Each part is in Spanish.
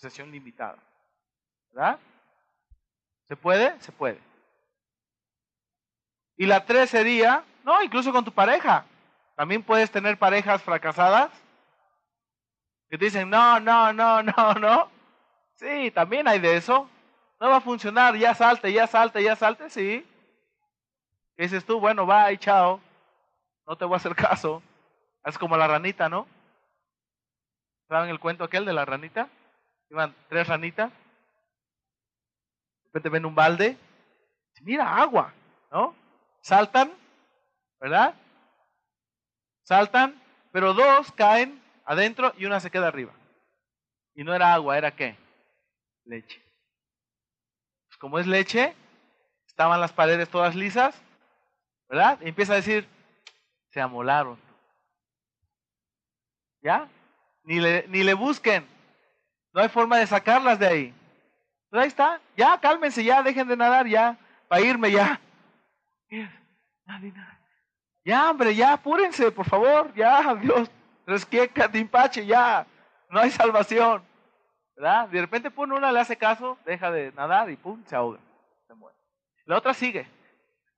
asociación limitada. ¿Verdad? ¿Se puede? Se puede. Y la tres sería, no, incluso con tu pareja. También puedes tener parejas fracasadas que te dicen, no, no, no, no, no. Sí, también hay de eso. No va a funcionar, ya salte, ya salte, ya salte, sí. ¿Qué dices tú? Bueno, bye, chao. No te voy a hacer caso. Es como la ranita, ¿no? ¿Saben el cuento aquel de la ranita? Iban tres ranitas. De repente ven un balde. Mira, agua, ¿no? Saltan, ¿verdad? Saltan, pero dos caen adentro y una se queda arriba. Y no era agua, era qué? Leche. Pues como es leche, estaban las paredes todas lisas, ¿verdad? Y empieza a decir, se amolaron. ¿Ya? Ni le, ni le busquen. No hay forma de sacarlas de ahí. Pues ahí está. Ya, cálmense, ya, dejen de nadar, ya. Para irme, ya. Ya, hombre, ya, apúrense, por favor, ya, Dios. Resquieca, timpache, ya. No hay salvación. ¿Verdad? De repente, pone una le hace caso, deja de nadar y pum, se ahoga. Se muere. La otra sigue.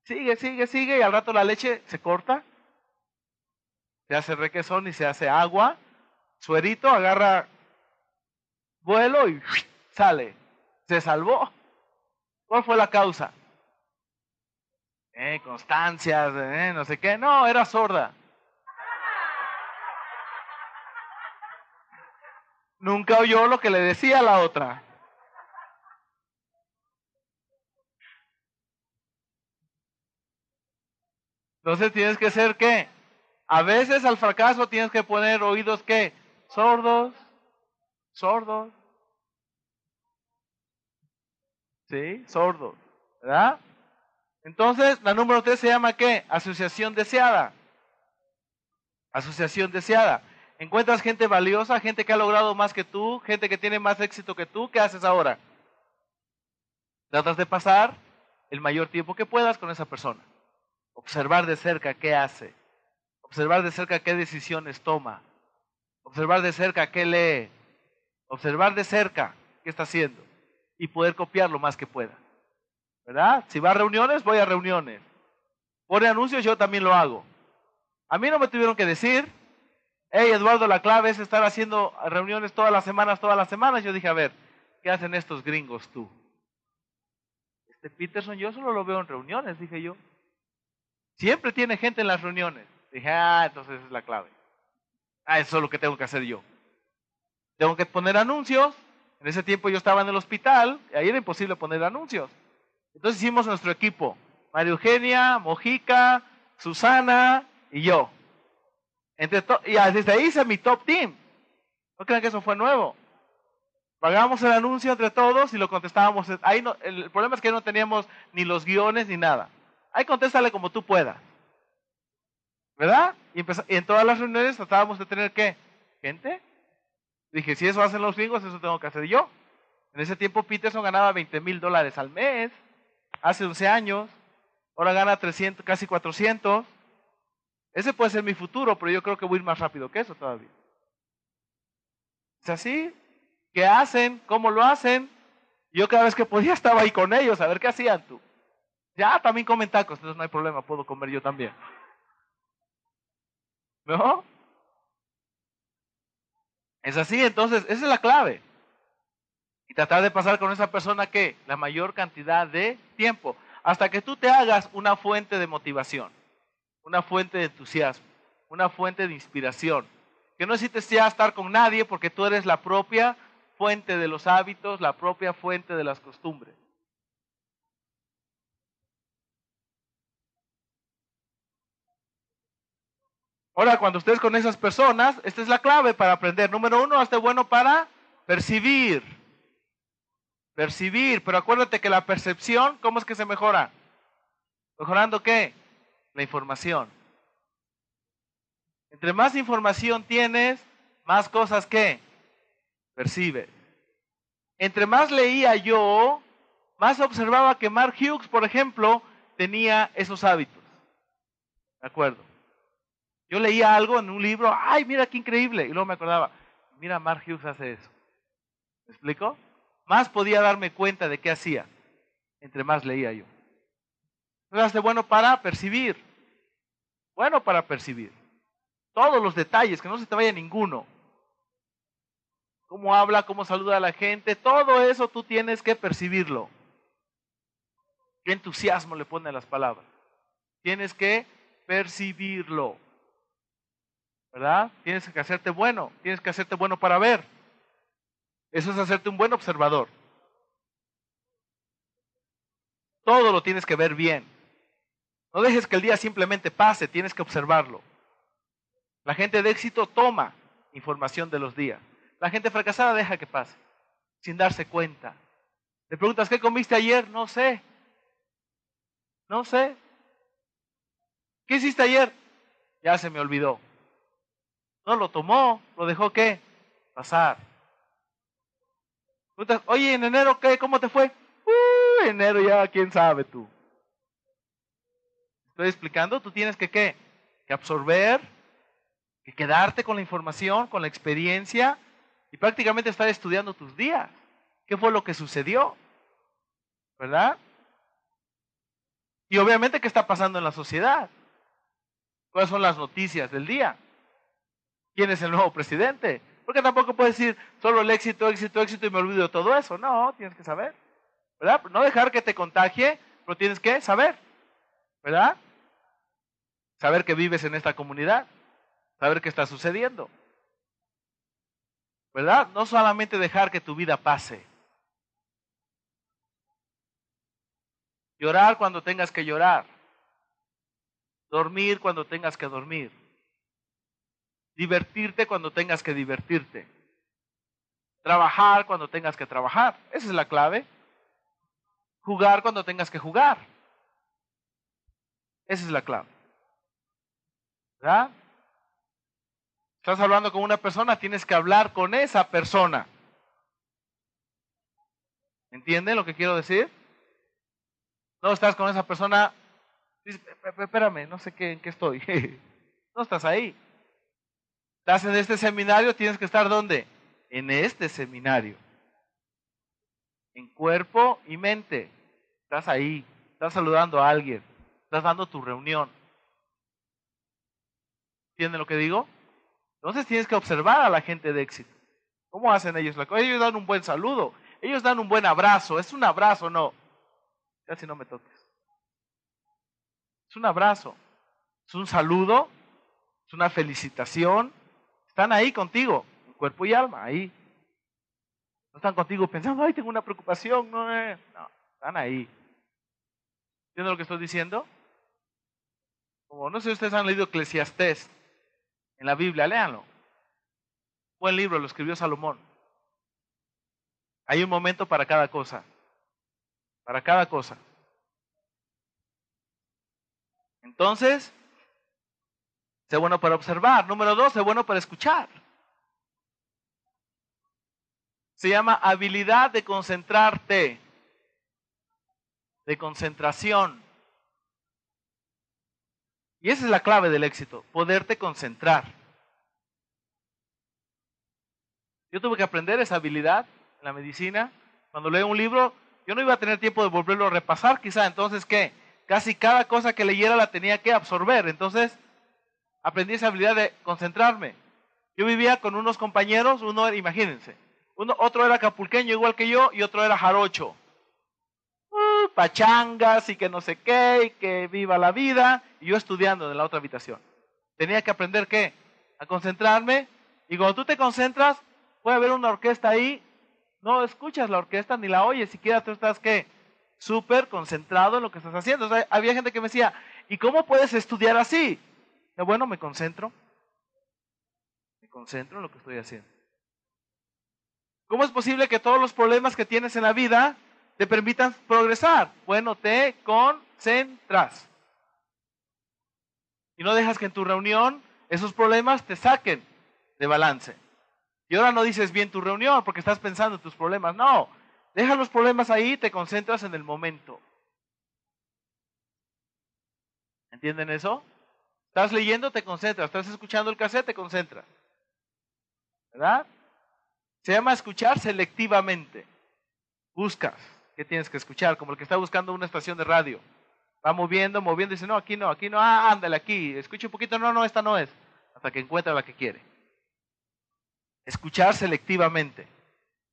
Sigue, sigue, sigue, y al rato la leche se corta. Se hace requesón y se hace agua. Suerito agarra vuelo y sale. Se salvó. ¿Cuál fue la causa? Eh, constancias, eh, no sé qué. No, era sorda. Nunca oyó lo que le decía la otra. Entonces tienes que ser qué? A veces al fracaso tienes que poner oídos qué? Sordos, sordos. ¿Sí? Sordos. ¿Verdad? Entonces, la número tres se llama qué? Asociación deseada. Asociación deseada. Encuentras gente valiosa, gente que ha logrado más que tú, gente que tiene más éxito que tú. ¿Qué haces ahora? Tratas de pasar el mayor tiempo que puedas con esa persona. Observar de cerca qué hace. Observar de cerca qué decisiones toma. Observar de cerca qué lee. Observar de cerca qué está haciendo. Y poder copiar lo más que pueda. ¿verdad? Si va a reuniones, voy a reuniones. Pone anuncios, yo también lo hago. A mí no me tuvieron que decir, hey Eduardo, la clave es estar haciendo reuniones todas las semanas, todas las semanas. Yo dije, a ver, ¿qué hacen estos gringos tú? Este Peterson yo solo lo veo en reuniones, dije yo. Siempre tiene gente en las reuniones. Dije, ah, entonces es la clave. Ah, eso es lo que tengo que hacer yo. Tengo que poner anuncios. En ese tiempo yo estaba en el hospital, y ahí era imposible poner anuncios. Entonces hicimos nuestro equipo. María Eugenia, Mojica, Susana y yo. Entre y desde ahí hice mi top team. No crean que eso fue nuevo. Pagábamos el anuncio entre todos y lo contestábamos. Ahí no, el problema es que no teníamos ni los guiones ni nada. Ahí contéstale como tú puedas. ¿Verdad? Y, y en todas las reuniones tratábamos de tener qué? Gente. Dije, si eso hacen los gringos, eso tengo que hacer yo. En ese tiempo Peterson ganaba 20 mil dólares al mes hace 11 años, ahora gana 300, casi 400. Ese puede ser mi futuro, pero yo creo que voy a ir más rápido que eso todavía. ¿Es así? ¿Qué hacen? ¿Cómo lo hacen? Yo cada vez que podía estaba ahí con ellos, a ver qué hacían tú. Ya, también comen tacos, entonces no hay problema, puedo comer yo también. ¿No? Es así, entonces, esa es la clave y tratar de pasar con esa persona que la mayor cantidad de tiempo, hasta que tú te hagas una fuente de motivación, una fuente de entusiasmo, una fuente de inspiración. Que no necesites ya estar con nadie porque tú eres la propia fuente de los hábitos, la propia fuente de las costumbres. Ahora, cuando estés con esas personas, esta es la clave para aprender. Número uno, hazte bueno para percibir. Percibir, pero acuérdate que la percepción, ¿cómo es que se mejora? ¿Mejorando qué? La información. Entre más información tienes, más cosas que percibes. Entre más leía yo, más observaba que Mark Hughes, por ejemplo, tenía esos hábitos. ¿De acuerdo? Yo leía algo en un libro, ay, mira qué increíble, y luego me acordaba, mira, Mark Hughes hace eso. ¿Me explico? Más podía darme cuenta de qué hacía, entre más leía yo. Entonces, bueno para percibir. Bueno para percibir. Todos los detalles, que no se te vaya ninguno. Cómo habla, cómo saluda a la gente, todo eso tú tienes que percibirlo. Qué entusiasmo le pone a las palabras. Tienes que percibirlo. ¿Verdad? Tienes que hacerte bueno, tienes que hacerte bueno para ver. Eso es hacerte un buen observador. Todo lo tienes que ver bien. No dejes que el día simplemente pase, tienes que observarlo. La gente de éxito toma información de los días. La gente fracasada deja que pase, sin darse cuenta. Le preguntas, ¿qué comiste ayer? No sé. No sé. ¿Qué hiciste ayer? Ya se me olvidó. No lo tomó, lo dejó qué? Pasar. Oye, en enero, ¿qué? ¿Cómo te fue? Uh, enero ya, quién sabe tú. Estoy explicando, tú tienes que qué? Que absorber, que quedarte con la información, con la experiencia y prácticamente estar estudiando tus días. ¿Qué fue lo que sucedió? ¿Verdad? Y obviamente, ¿qué está pasando en la sociedad? ¿Cuáles son las noticias del día? ¿Quién es el nuevo presidente? Porque tampoco puedes decir solo el éxito, éxito, éxito y me olvido de todo eso. No, tienes que saber. ¿Verdad? No dejar que te contagie, pero tienes que saber. ¿Verdad? Saber que vives en esta comunidad. Saber qué está sucediendo. ¿Verdad? No solamente dejar que tu vida pase. Llorar cuando tengas que llorar. Dormir cuando tengas que dormir. Divertirte cuando tengas que divertirte. Trabajar cuando tengas que trabajar. Esa es la clave. Jugar cuando tengas que jugar. Esa es la clave. ¿Verdad? Estás hablando con una persona, tienes que hablar con esa persona. ¿Entienden lo que quiero decir? No estás con esa persona, espérame, no sé qué, en qué estoy. no estás ahí. Estás en este seminario, tienes que estar ¿dónde? En este seminario. En cuerpo y mente. Estás ahí, estás saludando a alguien, estás dando tu reunión. ¿Entienden lo que digo? Entonces tienes que observar a la gente de éxito. ¿Cómo hacen ellos la Ellos dan un buen saludo, ellos dan un buen abrazo. ¿Es un abrazo no? Casi no me toques. Es un abrazo, es un saludo, es una felicitación. Están ahí contigo, cuerpo y alma, ahí. No están contigo pensando, ay, tengo una preocupación. No, eh. no están ahí. ¿Entienden lo que estoy diciendo? Como no sé si ustedes han leído Eclesiastés en la Biblia, léanlo. Buen libro, lo escribió Salomón. Hay un momento para cada cosa. Para cada cosa. Entonces, sé bueno para observar. Número dos, sé bueno para escuchar. Se llama habilidad de concentrarte, de concentración. Y esa es la clave del éxito, poderte concentrar. Yo tuve que aprender esa habilidad en la medicina. Cuando leo un libro, yo no iba a tener tiempo de volverlo a repasar, quizá. Entonces, ¿qué? Casi cada cosa que leyera la tenía que absorber. Entonces, aprendí esa habilidad de concentrarme. Yo vivía con unos compañeros, uno, imagínense, uno, otro era capulqueño igual que yo y otro era jarocho pachangas y que no sé qué, y que viva la vida, y yo estudiando en la otra habitación. Tenía que aprender qué? A concentrarme, y cuando tú te concentras, puede haber una orquesta ahí, no escuchas la orquesta ni la oyes, siquiera tú estás qué? Súper concentrado en lo que estás haciendo. había gente que me decía, ¿y cómo puedes estudiar así? Bueno, me concentro. Me concentro en lo que estoy haciendo. ¿Cómo es posible que todos los problemas que tienes en la vida te permitan progresar. Bueno, te concentras. Y no dejas que en tu reunión esos problemas te saquen de balance. Y ahora no dices bien tu reunión porque estás pensando en tus problemas. No, deja los problemas ahí y te concentras en el momento. ¿Entienden eso? Estás leyendo, te concentras. Estás escuchando el cassette, te concentras. ¿Verdad? Se llama escuchar selectivamente. Buscas qué tienes que escuchar, como el que está buscando una estación de radio. Va moviendo, moviendo y dice, no, aquí no, aquí no, ah, ándale, aquí, escucha un poquito, no, no, esta no es, hasta que encuentra la que quiere. Escuchar selectivamente.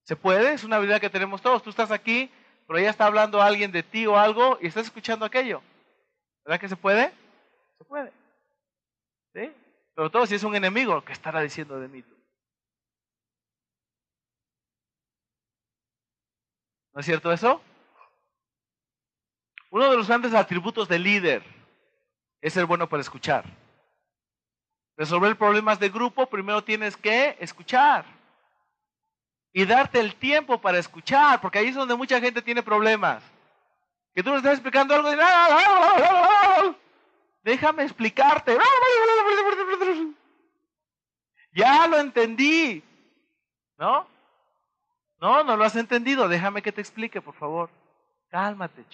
¿Se puede? Es una habilidad que tenemos todos. Tú estás aquí, pero ya está hablando alguien de ti o algo y estás escuchando aquello. ¿Verdad que se puede? Se puede. ¿Sí? Pero todo si es un enemigo, ¿qué estará diciendo de mí? ¿No es cierto eso? Uno de los grandes atributos del líder es ser bueno para escuchar. Resolver problemas de grupo, primero tienes que escuchar. Y darte el tiempo para escuchar, porque ahí es donde mucha gente tiene problemas. Que tú le estás explicando algo y déjame explicarte. Ya lo entendí. ¿No? No, no lo has entendido. Déjame que te explique, por favor. Cálmate.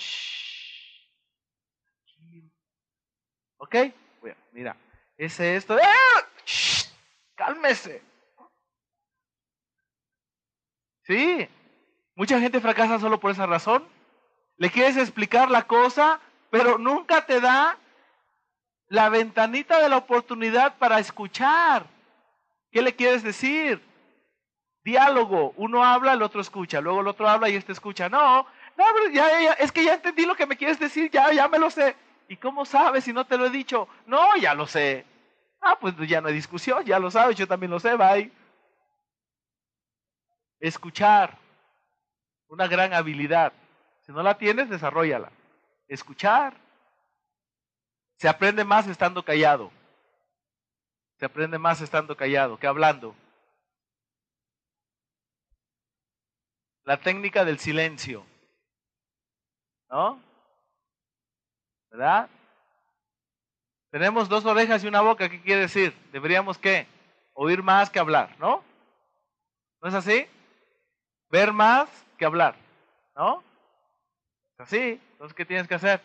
¿Ok? Bueno, mira, ese esto. ¡Ah! Cálmese. Sí. Mucha gente fracasa solo por esa razón. Le quieres explicar la cosa, pero nunca te da la ventanita de la oportunidad para escuchar. ¿Qué le quieres decir? Diálogo. Uno habla, el otro escucha. Luego el otro habla y este escucha. No, no, ya, es que ya entendí lo que me quieres decir. Ya, ya me lo sé. ¿Y cómo sabes si no te lo he dicho? No, ya lo sé. Ah, pues ya no hay discusión, ya lo sabes, yo también lo sé, bye. Escuchar. Una gran habilidad. Si no la tienes, desarrollala. Escuchar. Se aprende más estando callado. Se aprende más estando callado que hablando. La técnica del silencio. ¿No? ¿Verdad? Tenemos dos orejas y una boca, ¿qué quiere decir? Deberíamos qué? Oír más que hablar, ¿no? ¿No es así? Ver más que hablar, ¿no? Es así. Entonces, ¿qué tienes que hacer?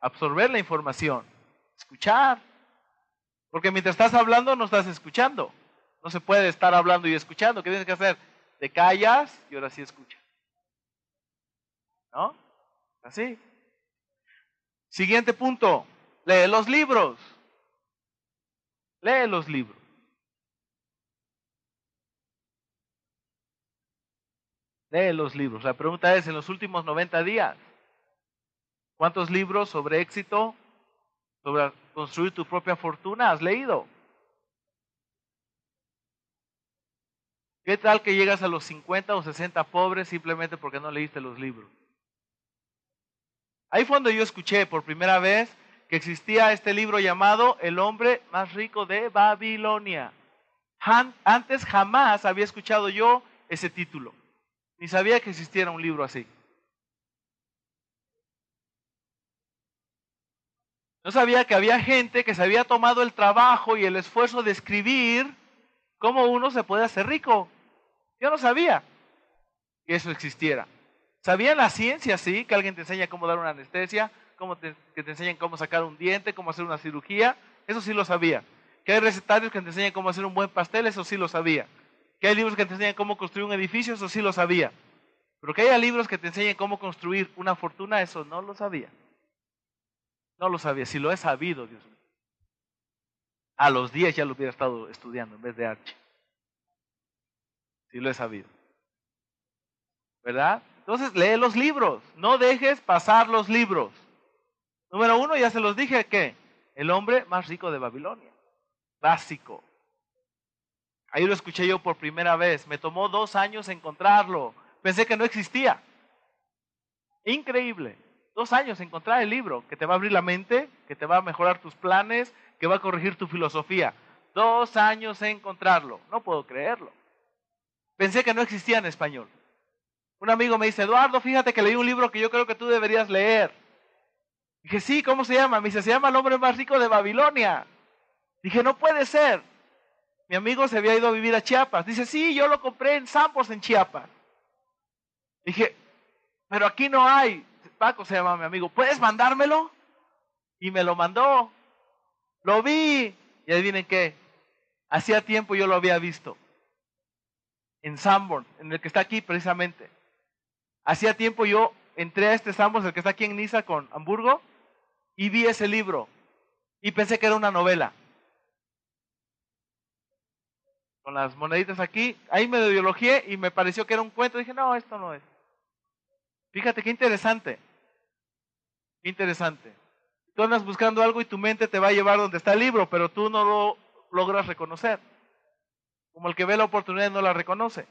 Absorber la información, escuchar. Porque mientras estás hablando no estás escuchando. No se puede estar hablando y escuchando. ¿Qué tienes que hacer? Te callas y ahora sí escuchas. ¿No? Así. Siguiente punto. Lee los libros. Lee los libros. Lee los libros. La pregunta es, en los últimos 90 días, ¿cuántos libros sobre éxito, sobre construir tu propia fortuna has leído? ¿Qué tal que llegas a los 50 o 60 pobres simplemente porque no leíste los libros? Ahí fue donde yo escuché por primera vez que existía este libro llamado El hombre más rico de Babilonia. Antes jamás había escuchado yo ese título, ni sabía que existiera un libro así. No sabía que había gente que se había tomado el trabajo y el esfuerzo de escribir cómo uno se puede hacer rico. Yo no sabía que eso existiera. Sabía la ciencia, sí, que alguien te enseña cómo dar una anestesia, cómo que te enseñan cómo sacar un diente, cómo hacer una cirugía, eso sí lo sabía. Que hay recetarios que te enseñan cómo hacer un buen pastel, eso sí lo sabía. Que hay libros que te enseñan cómo construir un edificio, eso sí lo sabía. Pero que haya libros que te enseñen cómo construir una fortuna, eso no lo sabía. No lo sabía, si lo he sabido, Dios mío. A los 10 ya lo hubiera estado estudiando en vez de Archie. Si lo he sabido. ¿Verdad? Entonces lee los libros, no dejes pasar los libros. Número uno, ya se los dije, ¿qué? El hombre más rico de Babilonia. Básico. Ahí lo escuché yo por primera vez. Me tomó dos años encontrarlo. Pensé que no existía. Increíble. Dos años encontrar el libro que te va a abrir la mente, que te va a mejorar tus planes, que va a corregir tu filosofía. Dos años encontrarlo. No puedo creerlo. Pensé que no existía en español. Un amigo me dice, Eduardo, fíjate que leí un libro que yo creo que tú deberías leer. Dije, sí, ¿cómo se llama? Me dice, se llama El hombre más rico de Babilonia. Dije, no puede ser. Mi amigo se había ido a vivir a Chiapas. Dice, sí, yo lo compré en Sampos, en Chiapas. Dije, pero aquí no hay. Paco se llama mi amigo, ¿puedes mandármelo? Y me lo mandó. Lo vi. Y adivinen qué. Hacía tiempo yo lo había visto. en Sanborn, en el que está aquí precisamente. Hacía tiempo yo entré a este Sanborn, el que está aquí en Niza con Hamburgo, y vi ese libro y pensé que era una novela. Con las moneditas aquí, ahí me biología y me pareció que era un cuento. Dije, no, esto no es. Fíjate qué interesante. Interesante. Tú andas buscando algo y tu mente te va a llevar donde está el libro, pero tú no lo logras reconocer. Como el que ve la oportunidad y no la reconoce.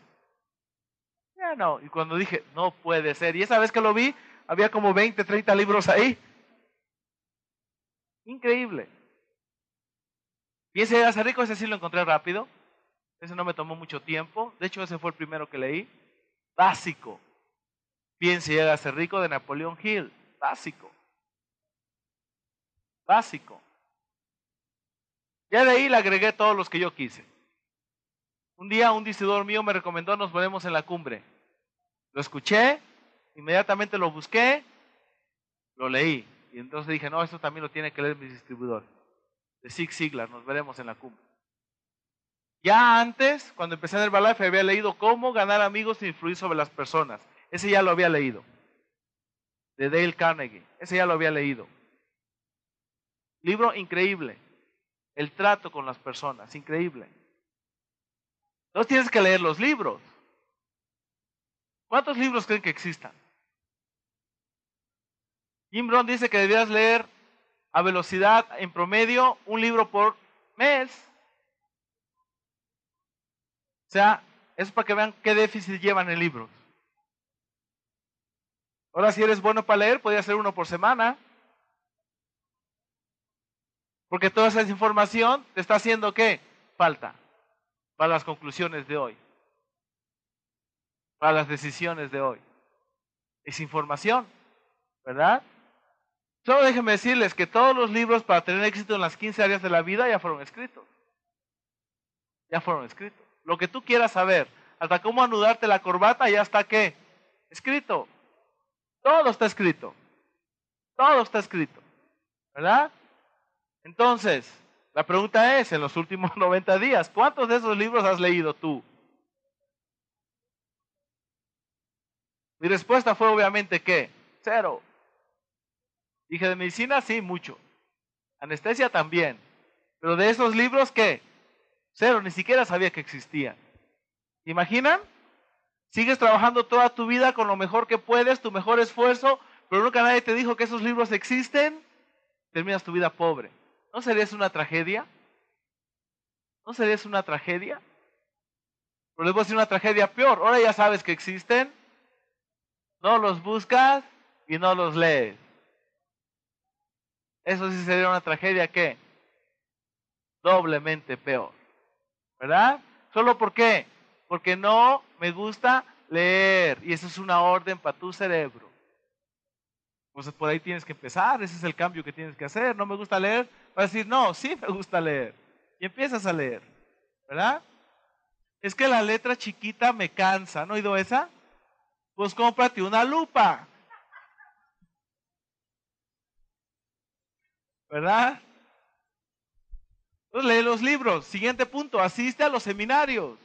Ya no. Y cuando dije, no puede ser. Y esa vez que lo vi, había como 20, 30 libros ahí. Increíble. Y ese hace rico, ese sí lo encontré rápido. Ese no me tomó mucho tiempo. De hecho, ese fue el primero que leí. Básico. Piense y hágase rico de Napoleón Hill. Básico. Básico. Ya de ahí le agregué todos los que yo quise. Un día un distribuidor mío me recomendó nos ponemos en la cumbre. Lo escuché, inmediatamente lo busqué, lo leí. Y entonces dije, no, esto también lo tiene que leer mi distribuidor. De Zig Ziglar, nos veremos en la cumbre. Ya antes, cuando empecé en Herbalife, había leído Cómo ganar amigos e influir sobre las personas. Ese ya lo había leído. De Dale Carnegie. Ese ya lo había leído. Libro increíble. El trato con las personas, increíble. Entonces tienes que leer los libros. ¿Cuántos libros creen que existan? Jim Brown dice que debías leer a velocidad en promedio un libro por mes. O sea, es para que vean qué déficit llevan en libros. Ahora, si eres bueno para leer, podría ser uno por semana. Porque toda esa información te está haciendo qué? Falta para las conclusiones de hoy, para las decisiones de hoy. Es información, ¿verdad? Solo déjenme decirles que todos los libros para tener éxito en las 15 áreas de la vida ya fueron escritos. Ya fueron escritos. Lo que tú quieras saber, hasta cómo anudarte la corbata, ya está qué? Escrito. Todo está escrito. Todo está escrito. ¿Verdad? Entonces, la pregunta es, en los últimos 90 días, ¿cuántos de esos libros has leído tú? Mi respuesta fue obviamente que cero. Dije de medicina, sí, mucho. Anestesia también. Pero de esos libros, ¿qué? Cero, ni siquiera sabía que existían. ¿Imaginan? Sigues trabajando toda tu vida con lo mejor que puedes, tu mejor esfuerzo, pero nunca nadie te dijo que esos libros existen. Terminas tu vida pobre. ¿No sería una tragedia? ¿No sería una tragedia? Pero les voy a decir una tragedia peor. Ahora ya sabes que existen, no los buscas y no los lees. Eso sí sería una tragedia que doblemente peor. ¿Verdad? ¿Solo por qué? Porque no me gusta leer. Y eso es una orden para tu cerebro. Entonces por ahí tienes que empezar, ese es el cambio que tienes que hacer. No me gusta leer, vas a decir, no, sí me gusta leer. Y empiezas a leer, ¿verdad? Es que la letra chiquita me cansa, ¿no oído esa? Pues cómprate una lupa. ¿Verdad? Entonces lee los libros. Siguiente punto, asiste a los seminarios.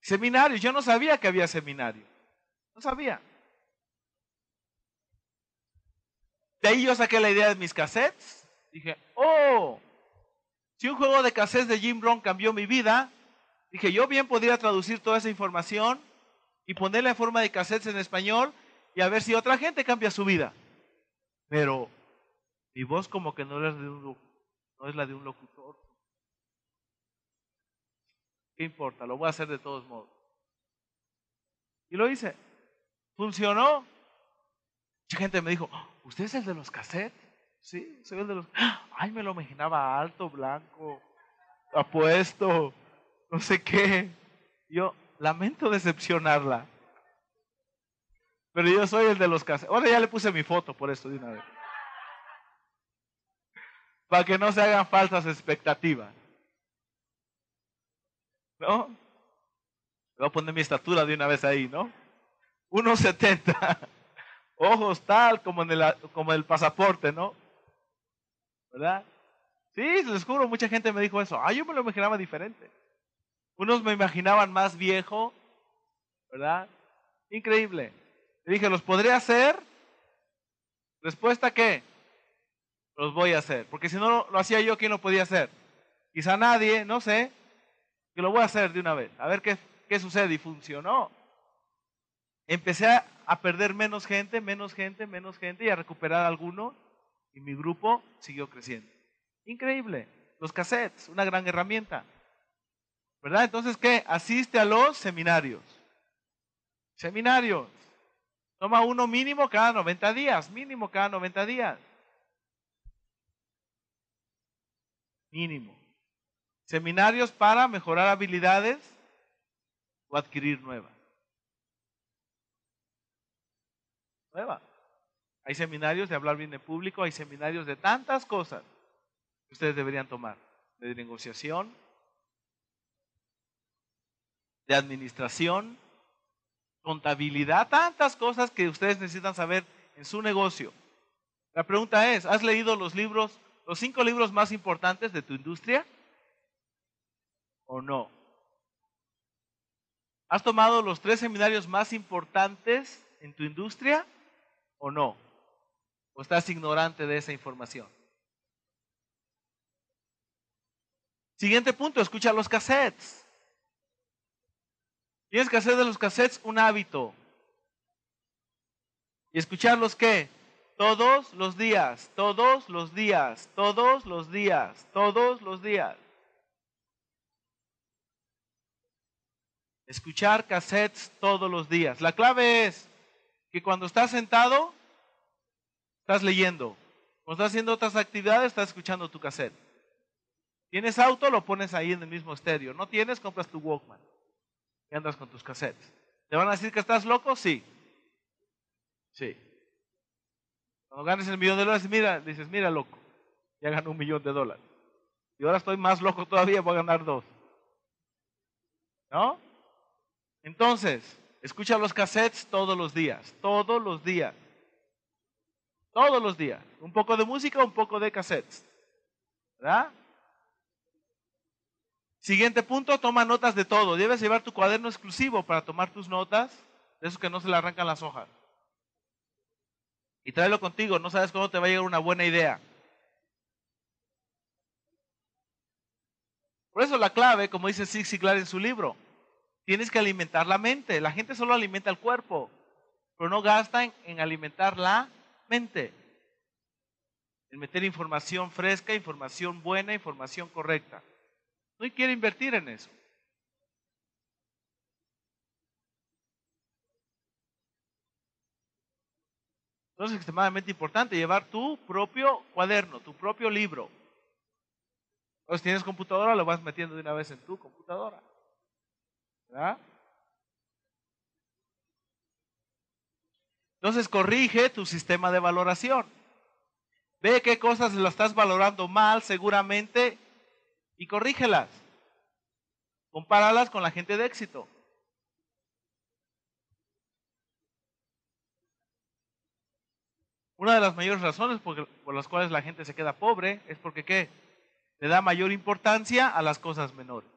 Seminarios, yo no sabía que había seminarios. No sabía. De ahí yo saqué la idea de mis cassettes. Dije, oh, si un juego de cassettes de Jim Brown cambió mi vida, dije, yo bien podría traducir toda esa información y ponerla en forma de cassettes en español y a ver si otra gente cambia su vida. Pero mi voz como que no es, de un, no es la de un locutor. ¿Qué importa? Lo voy a hacer de todos modos. Y lo hice. Funcionó. Mucha gente me dijo, ¿usted es el de los cassettes? Sí, soy el de los... Ay, me lo imaginaba alto, blanco, apuesto, no sé qué. Yo lamento decepcionarla. Pero yo soy el de los cassettes. Ahora ya le puse mi foto por esto de una vez. Para que no se hagan falsas expectativas. ¿No? Voy a poner mi estatura de una vez ahí, ¿no? 1.70 ojos tal como en el, como el pasaporte, ¿no? ¿Verdad? Sí, les juro, mucha gente me dijo eso. Ah, yo me lo imaginaba diferente. Unos me imaginaban más viejo, ¿verdad? Increíble. Le dije, ¿los podría hacer? Respuesta, ¿qué? Los voy a hacer. Porque si no lo hacía yo, ¿quién lo podía hacer? Quizá nadie, no sé. Que lo voy a hacer de una vez. A ver qué, qué sucede. Y funcionó. Empecé a, perder menos gente, menos gente, menos gente y a recuperar algunos. Y mi grupo siguió creciendo. Increíble. Los cassettes, una gran herramienta. ¿Verdad? Entonces, ¿qué? Asiste a los seminarios. Seminarios. Toma uno mínimo cada 90 días, mínimo cada 90 días. Mínimo. Seminarios para mejorar habilidades o adquirir nuevas. Nuevas. Hay seminarios de hablar bien en público, hay seminarios de tantas cosas que ustedes deberían tomar. De negociación, de administración, contabilidad, tantas cosas que ustedes necesitan saber en su negocio. La pregunta es, ¿has leído los libros, los cinco libros más importantes de tu industria? ¿O no? ¿Has tomado los tres seminarios más importantes en tu industria? ¿O no? ¿O estás ignorante de esa información? Siguiente punto, escucha los cassettes. Tienes que hacer de los cassettes un hábito. ¿Y escucharlos qué? Todos los días, todos los días, todos los días, todos los días. Escuchar cassettes todos los días. La clave es que cuando estás sentado, estás leyendo. Cuando estás haciendo otras actividades, estás escuchando tu cassette. ¿Tienes auto? Lo pones ahí en el mismo estéreo. ¿No tienes? Compras tu Walkman andas con tus cassettes. ¿Te van a decir que estás loco? Sí. Sí. Cuando ganes el millón de dólares, mira, dices, mira loco, ya ganó un millón de dólares. Y ahora estoy más loco todavía, voy a ganar dos. ¿No? Entonces, escucha los cassettes todos los días, todos los días. Todos los días. Un poco de música, un poco de cassettes. ¿Verdad? Siguiente punto, toma notas de todo. Debes llevar tu cuaderno exclusivo para tomar tus notas, de esos que no se le arrancan las hojas. Y tráelo contigo, no sabes cuándo te va a llegar una buena idea. Por eso la clave, como dice Zig Ziglar en su libro, tienes que alimentar la mente. La gente solo alimenta el cuerpo, pero no gasta en, en alimentar la mente. En meter información fresca, información buena, información correcta. No quiere invertir en eso. Entonces es extremadamente importante llevar tu propio cuaderno, tu propio libro. Si tienes computadora, lo vas metiendo de una vez en tu computadora. Entonces corrige tu sistema de valoración. Ve qué cosas lo estás valorando mal seguramente y corrígelas. Compáralas con la gente de éxito. Una de las mayores razones por, por, las cuales la gente se queda pobre es porque ¿qué? Le da mayor importancia a las cosas menores.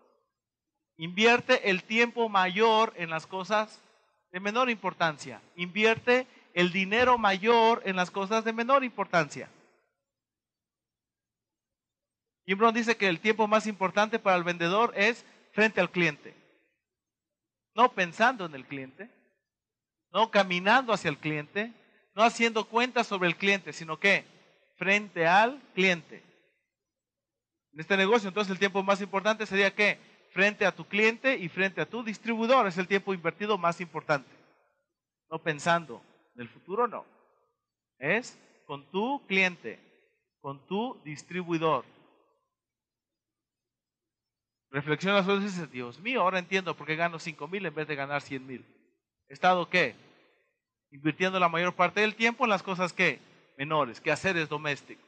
Invierte el tiempo mayor en las cosas de menor importancia. Invierte el dinero mayor en las cosas de menor importancia. Jim Brown dice que el tiempo más importante para el vendedor es frente al cliente. No pensando en el cliente, no caminando hacia el cliente, no haciendo cuentas sobre el cliente, sino que frente al cliente. En este negocio, entonces, el tiempo más importante sería que frente a tu cliente y frente a tu distribuidor es el tiempo invertido más importante. No pensando en el futuro, no. Es con tu cliente, con tu distribuidor. Reflexiona sobre eso y dices, Dios mío, ahora entiendo por qué gano 5 mil en vez de ganar 100 mil. ¿He estado qué? Invirtiendo la mayor parte del tiempo en las cosas que menores, que haceres domésticos.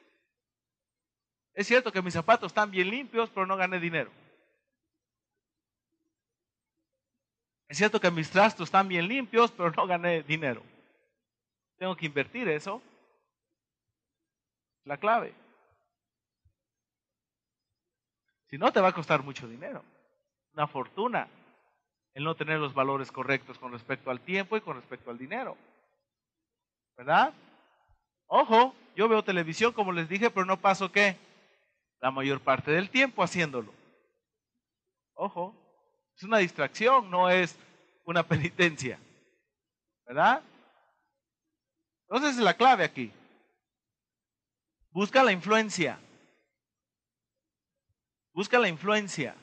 Es cierto que mis zapatos están bien limpios, pero no gané dinero. Es cierto que mis trastos están bien limpios, pero no gané dinero. Tengo que invertir eso. La clave. Si no, te va a costar mucho dinero. una fortuna el no tener los valores correctos con respecto al tiempo y con respecto al dinero. ¿Verdad? Ojo, yo veo televisión como les dije, pero no paso qué? La mayor parte del tiempo haciéndolo. Ojo, es una distracción, no es una penitencia. ¿Verdad? Entonces es la clave aquí. Busca la influencia. Busca la influencia,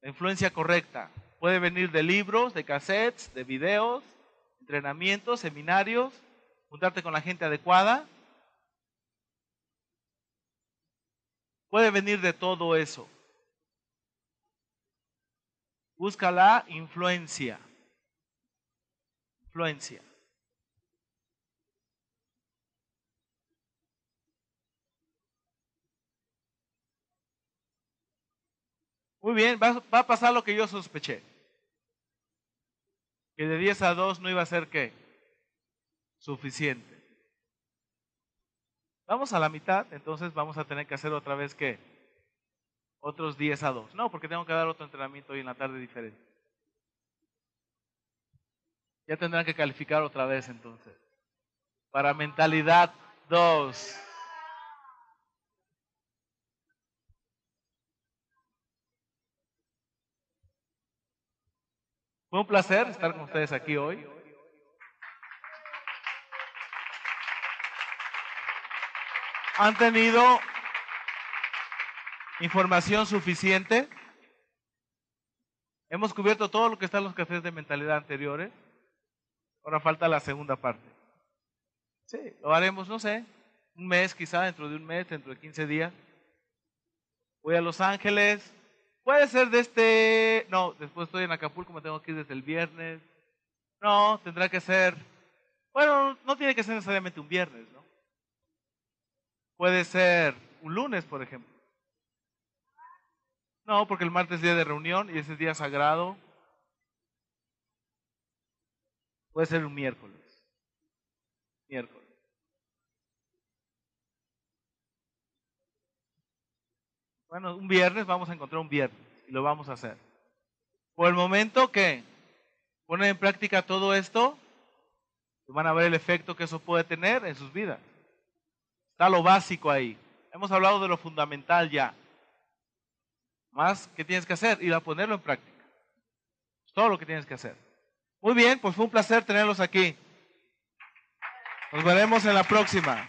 la influencia correcta. Puede venir de libros, de cassettes, de videos, entrenamientos, seminarios, juntarte con la gente adecuada. Puede venir de todo eso. Busca la influencia. Influencia. Muy bien, va, a pasar lo que yo sospeché. Que de 10 a 2 no iba a ser qué? Suficiente. Vamos a la mitad, entonces vamos a tener que hacer otra vez qué? Otros 10 a 2. No, porque tengo que dar otro entrenamiento hoy en la tarde diferente. Ya tendrán que calificar otra vez entonces. Para mentalidad 2. Fue un placer estar con ustedes aquí hoy. ¿Han tenido información suficiente? Hemos cubierto todo lo que está en los cafés de mentalidad anteriores. Ahora falta la segunda parte. Sí, lo haremos, no sé, un mes quizá, dentro de un mes, dentro de 15 días. Voy a Los Ángeles, Puede ser de este, no, después estoy en Acapulco, me tengo que ir desde el viernes. No, tendrá que ser, bueno, no tiene que ser necesariamente un viernes, ¿no? Puede ser un lunes, por ejemplo. No, porque el martes es día de reunión y ese es día sagrado. Puede ser un miércoles. Miércoles. Bueno, un viernes vamos a encontrar un viernes y lo vamos a hacer. Por el momento que ponen en práctica todo esto, van a ver el efecto que eso puede tener en sus vidas. Está lo básico ahí. Hemos hablado de lo fundamental ya. Más, ¿qué tienes que hacer? Ir a ponerlo en práctica. Es todo lo que tienes que hacer. Muy bien, pues fue un placer tenerlos aquí. Nos veremos en la próxima.